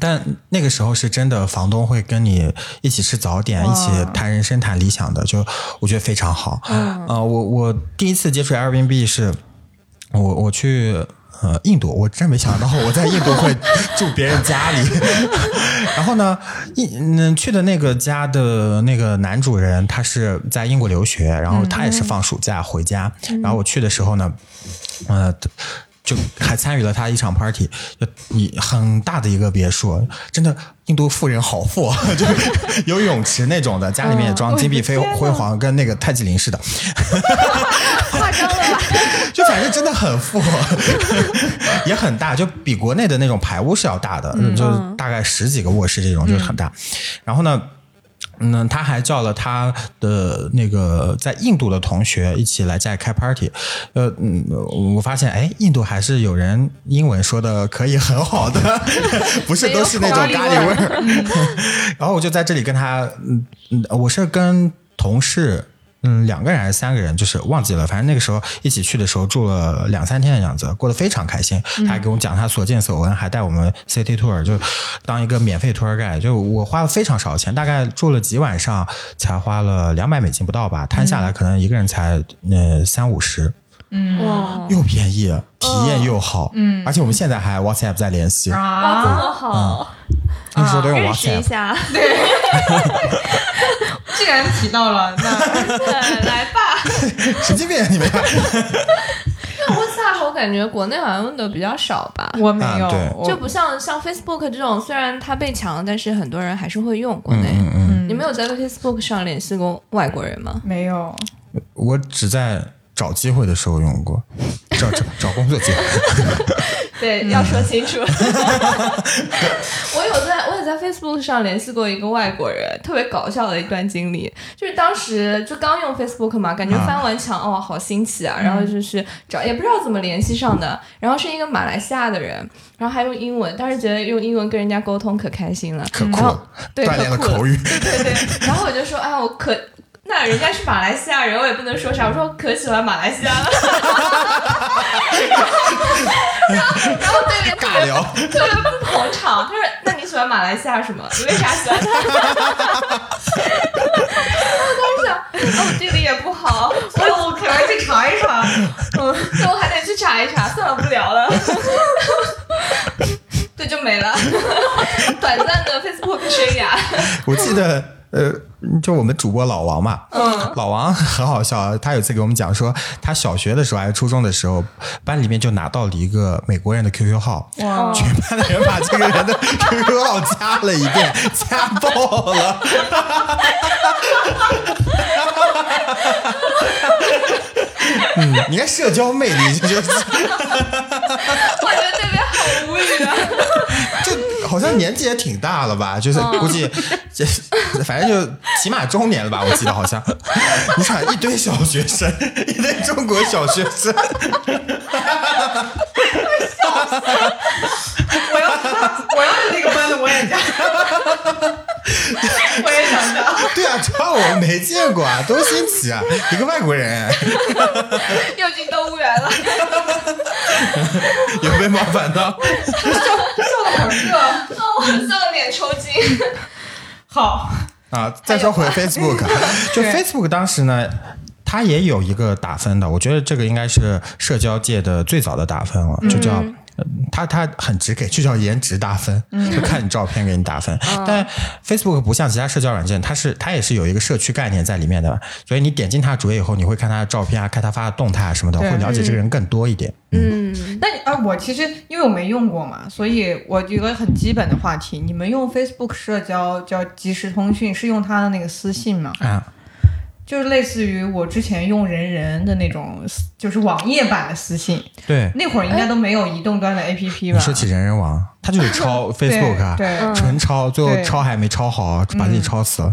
但那个时候是真的，房东会跟你一起吃早点，一起谈人生、谈理想的，就我觉得非常好。嗯，呃，我我第一次接触 Airbnb 是，我我去。呃，印度，我真没想到我在印度会住别人家里。然后呢，印嗯去的那个家的那个男主人，他是在英国留学，然后他也是放暑假回家。然后我去的时候呢，呃。就还参与了他一场 party，就你很大的一个别墅，真的印度富人好富，就是有泳池那种的，家里面也装金碧辉辉煌，跟那个泰姬陵似的，
夸张了吧？
就反正真的很富，也很大，就比国内的那种排屋是要大的，就是大概十几个卧室这种，就是很大。然后呢？嗯，他还叫了他的那个在印度的同学一起来家里开 party。呃，嗯，我发现哎，印度还是有人英文说的可以很好的，不是都是那种咖喱味儿。然后我就在这里跟他，嗯嗯，我是跟同事。嗯，两个人还是三个人，就是忘记了。反正那个时候一起去的时候住了两三天的样子，过得非常开心。他还给我们讲他所见所闻，还带我们 city tour，就当一个免费 tour guide。就我花了非常少的钱，大概住了几晚上，才花了两百美金不到吧，摊下来可能一个人才那三五十，嗯
哇
又便宜，体验又好。嗯，而且我们现在还 WhatsApp 在联系，
啊，这
啊，
么好，
那时候都用
认识一
WhatsApp。
下，
既然提到了，那
来吧。
神经病，你们看。
那 WhatsApp 我感觉国内好像用的比较少吧。
我没有
就不像像 Facebook 这种，虽然它被抢了，但是很多人还是会用。国内，
嗯嗯，
你没有在 Facebook 上联系过外国人吗？
没有。
我只在找机会的时候用过，找找找工作机会。
对，要说清楚。我有在，我也在 Facebook 上联系过一个外国人，特别搞笑的一段经历。就是当时就刚用 Facebook 嘛，感觉翻完墙，哦，好新奇啊！然后就是找，也不知道怎么联系上的。然后是一个马来西亚的人，然后还用英文，当时觉得用英文跟人家沟通可开心了，
可酷
对，
锻炼了
可酷
口语。
对对对。然后我就说，啊，我可。那人家是马来西亚人，我也不能说啥。我说我可喜欢马来西亚了，然后然后对面特别
尬聊，
特别不捧场，他说：“那你喜欢马来西亚什么？你为啥喜欢他？”我当时想，哦，我地理也不好，
我我可能去查一查。
嗯，那我还得去查一查，算了，不聊了。对，就没了，短暂的 Facebook 生涯。
我记得，呃，就我们主播老王嘛，嗯，老王很好笑，他有一次给我们讲说，他小学的时候还是初中的时候，班里面就拿到了一个美国人的 QQ 号，
哇
全班的人把这个人的 QQ 号加了一遍，加爆了。嗯，你看社交魅力就是。
我觉得这边好无语啊。
就好像年纪也挺大了吧？就是估计这反正就起码中年了吧？我记得好像。你想一堆小学生，一堆中国小学生，
我要我要是那个班的，我也加，我也想加。
对啊，主要我们没见过啊，多新奇啊！一个外国人
又进动物园了。
有被冒犯到？
笑
笑的脸抽筋。
好，
啊，再说回 Facebook，就 Facebook 当时呢，它也有一个打分的，我觉得这个应该是社交界的最早的打分了，就叫。呃它它很直给，就叫颜值打分，就看你照片给你打分。但 Facebook 不像其他社交软件，它是它也是有一个社区概念在里面的，所以你点进它主页以后，你会看他的照片啊，看他发的动态啊什么的，会了解这个人更多一点。
嗯，
那你啊，我其实因为我没用过嘛，所以我有个很基本的话题：你们用 Facebook 社交叫即时通讯，是用他的那个私信吗？
啊，
就是类似于我之前用人人的那种，就是网页版的私信，
对。
那会儿应该都没有移动端的 APP 吧？
你说起人人网，它就是 抄 Facebook 啊，
对对
纯抄，最后抄还没抄好，把自己抄死了。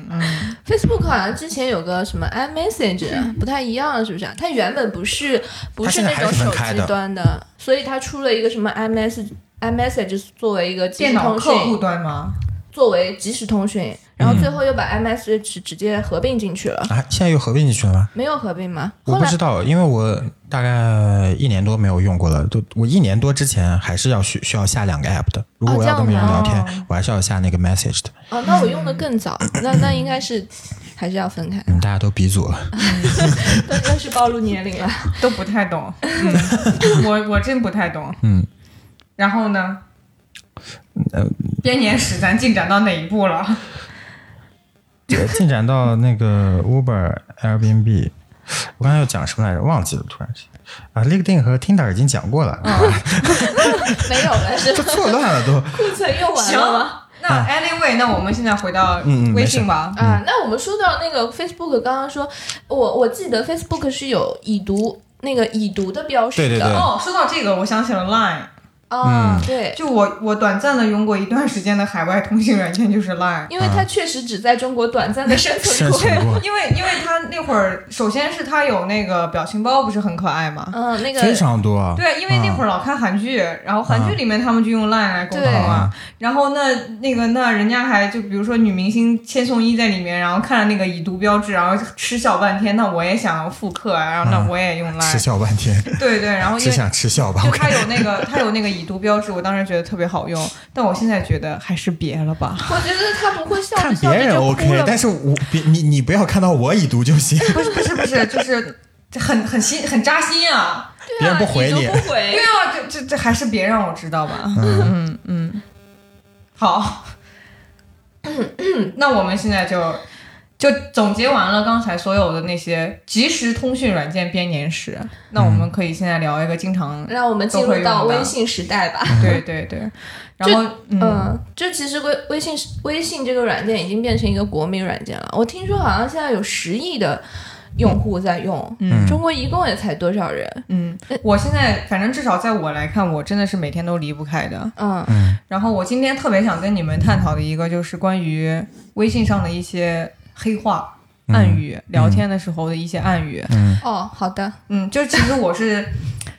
Facebook 好像之前有个什么 iMessage 不太一样，是不是啊？它原本不是不是那种手机端的，所以它出了一个什么 iMessage iMessage 作为一个即
电脑客户，端吗？
作为即时通讯，然后最后又把 iMessage 直接合并进去了，
啊，现在又合并进去了吗？
没有合并吗？
我不知道，因为我大概一年多没有用过了。都我一年多之前还是要需需要下两个 app 的。如果我要跟别人聊天，
哦
我还是要下那个 message 的。
哦，那我用的更早，那那应该是还是要分开，
嗯，大家都鼻祖了。
又又是暴露年龄了。
都不太懂，嗯，我我真不太懂，
嗯。
然后呢？
呃
编年史咱进展到哪一步了？
进展到那个 Uber、Airbnb，我刚才要讲什么来着？忘记了，突然间。啊，LinkedIn 和 Tinder 已经讲过了，
没有了，是
都
吧？
错乱了都。
库存用完了吗？
那 anyway，那我们现在回到微信吧。
啊，那我们说到那个 Facebook，刚刚说，我我记得 Facebook 是有已读那个已读的标识的。
对对对
哦，说到这个，我想起了 Line。
啊，对，
就我我短暂的用过一段时间的海外通信软件就是 Line。
因为它确实只在中国短暂的生存过。
因为因为它那会儿，首先是它有那个表情包，不是很可爱嘛？
嗯，那个
非常多。啊
对，因为那会儿老看韩剧，然后韩剧里面他们就用 Line 来沟通啊。然后那那个那人家还就比如说女明星千颂伊在里面，然后看了那个已读标志，然后嗤笑半天。那我也想要复刻啊，然后那我也用 Line。
笑半天，
对对，然后因为
只 想吃笑吧。
就
我看
它有那个它有那个已读标志，我当时觉得特别好用，但我现在觉得还是别了吧。
我觉得他不会笑着
看别人
笑着就哭
OK，但是我别你你不要看到我已读就行，
不是不是不是，就是很很心很扎心啊。
别人不回你
不回
对。啊，这这这还是别让我知道吧。嗯嗯嗯，好。那我们现在就就总结完了刚才所有的那些即时通讯软件编年史，那我们可以现在聊一个经常，
让我们进入到微信时代吧。
对对对，然后嗯，
嗯，就其实微微信微信这个软件已经变成一个国民软件了。我听说好像现在有十亿的用户在用，
嗯
中国一共也才多少人？
嗯，我现在反正至少在我来看，我真的是每天都离不开的。
嗯
然后我今天特别想跟你们探讨的一个，就是关于微信上的一些黑话、暗语，聊天的时候的一些暗语。
哦，好的，
嗯，就其实我是，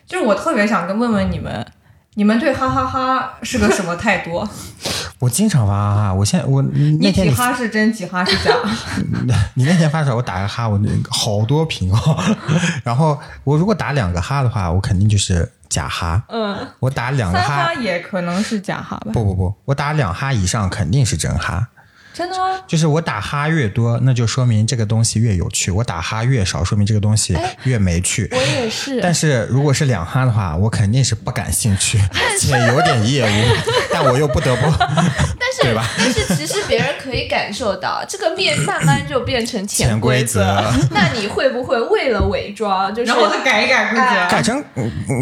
就是我特别想跟问问你们，你们对哈哈哈是个 什么态度？
我经常发哈哈。我现在我那
你几
天你
哈是真，几哈是假？
你那天发的时候，我打个哈，我那个好多屏哦。然后我如果打两个哈的话，我肯定就是假哈。
嗯，
我打两个哈
哈，也可能是假哈吧？
不不不，我打两哈以上肯定是真哈。
真的吗？
就是我打哈越多，那就说明这个东西越有趣；我打哈越少，说明这个东西越没趣。
我也是。
但是如果是两哈的话，我肯定是不感兴趣 且有点业务，但我又不得不。
但是
对吧
但是其实别人可以感受到，这个面慢慢就变成
潜
规
规则
那你会不会为了伪装，就是
然后再改一改规
哎
则。
改成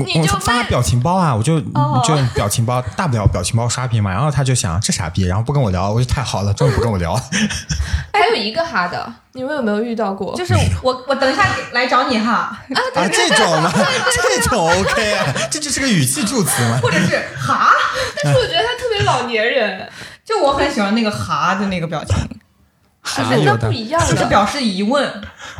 你就
发表情包啊，我就
哦
就用表情包，大不了表情包刷屏嘛。然后他就想这傻逼，然后不跟我聊，我就太好了，终于不跟我聊。
还有一个哈的，你们有没有遇到过？
就是我，我等一下来找你哈，
啊，这种呢？这种 OK 啊，这就是个语气助词嘛。
或者是哈，
但是我觉得他特别老年人，
就我很喜欢那个哈的那个表情，
还
那
有的
不一样的。
就是表示疑问。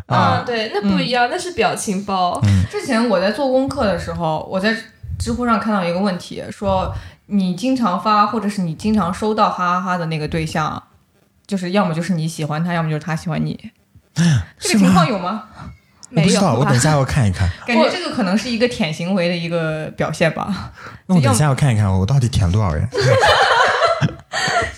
啊
嗯，对，那不一样，那是表情包。
之前我在做功课的时候，我在知乎上看到一个问题，说你经常发或者是你经常收到哈哈哈的那个对象，就是要么就是你喜欢他，要么就是他喜欢你。这个情况有吗？
我不知道，
没有
我等一下要看一看。
感觉这个可能是一个舔行为的一个表现吧。
那我等一下要看一看，我到底舔了多少人？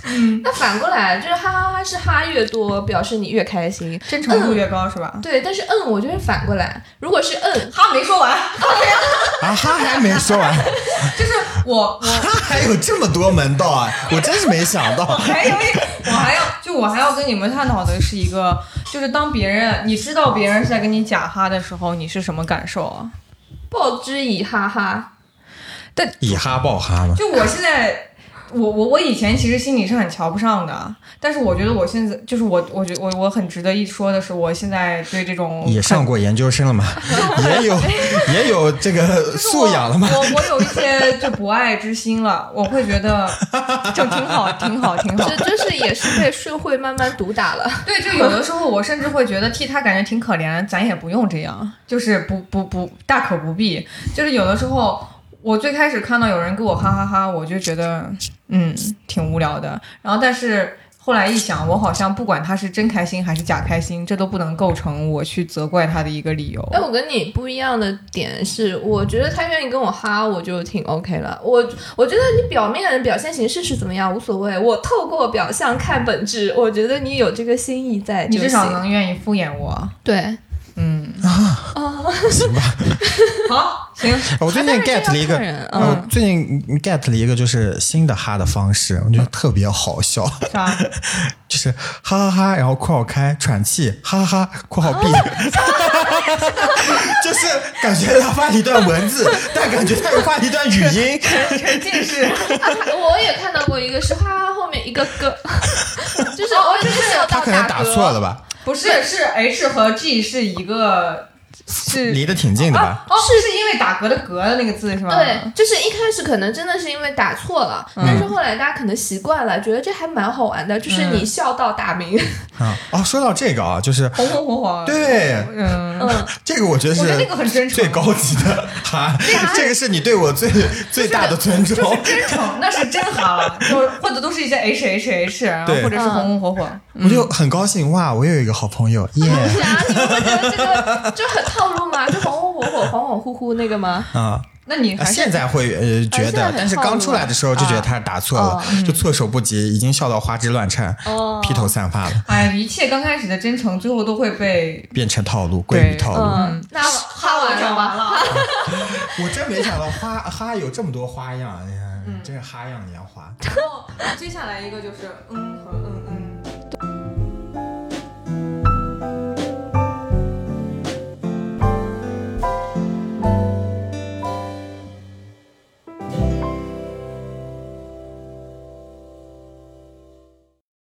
嗯那反过来就是哈哈哈是哈越多，表示你越开心。
真诚度越高是吧？
对，但是嗯，我觉得反过来，如果是嗯，
哈没说完，
啊哈，还没说完，
就是我我
他还有这么多门道啊！我真是没想到。
还有一，我还要就我还要跟你们探讨的是一个，就是当别人你知道别人是在跟你假哈的时候，你是什么感受啊？
报之以哈哈。
但以哈报哈嘛，
就我现在，我我我以前其实心里是很瞧不上的，但是我觉得我现在就是我，我觉我我很值得一说的是，我现在对这种
也上过研究生了嘛，也有 也有这个素养了嘛。
我我有一些就博爱之心了，我会觉得就挺好，挺好，挺好
这。就是也是被社会慢慢毒打了。
对，就有的时候我甚至会觉得替他感觉挺可怜，咱也不用这样，就是不不不大可不必。就是有的时候，我最开始看到有人给我哈哈哈我就觉得嗯挺无聊的。然后但是后来一想，我好像不管他是真开心还是假开心，这都不能构成我去责怪他的一个理由。
哎，我跟你不一样的点是，我觉得他愿意跟我哈，我就挺 OK 了。我我觉得你表面的表现形式是怎么样无所谓，我透过表象看本质。我觉得你有这个心意在
你至少能愿意敷衍我，
对。
嗯。
啊，行吧，
好，行，
我最近 get 了一个，我最近 get 了一个就是新的哈的方式，我觉得特别好笑，
啥？
就是哈哈哈，然后括号开喘气，哈哈哈，括号闭，就是感觉他发了一段文字，但感觉他又发了一段语音，
沉浸式。
我也看到过一个是哈哈后面一个歌，就是我就是笑
他可能打错了吧，
不是，是 H 和 G 是一个，是
离得挺近的吧？
哦，是是因为打嗝的嗝的那个字是吗？
对，就是一开始可能真的是因为打错了，
嗯
但是后来大家可能习惯了，觉得这还蛮好玩的，就是你笑到打鸣。
啊，哦，说到这个啊，就是
红红火火。，
对
嗯，
嗯，
这个，我觉得是
我觉得那个很真诚
最高级的 哈，这个是你对我最最大的尊重。
真诚，那是真哈了，就是或者都是一些 H H H，或者是红红火火。
我就很高兴哇！我有一个好朋友耶
是啊，你们会觉得这个就很套路吗？就红红火火、恍恍惚惚那个吗？
啊！
那你还
现在会呃觉得但是刚出来的时候就觉得他是打错了
哦，
就措手不及，已经笑到花枝乱颤
哦，
披头散发了，
哎，一切刚开始的真诚，最后都会被
变成套路，归于套路。
嗯，那哈完了完？
了。
我真没想到花哈有这么多花样，哎呀，真是哈样年华。
然后接下来一个就是嗯和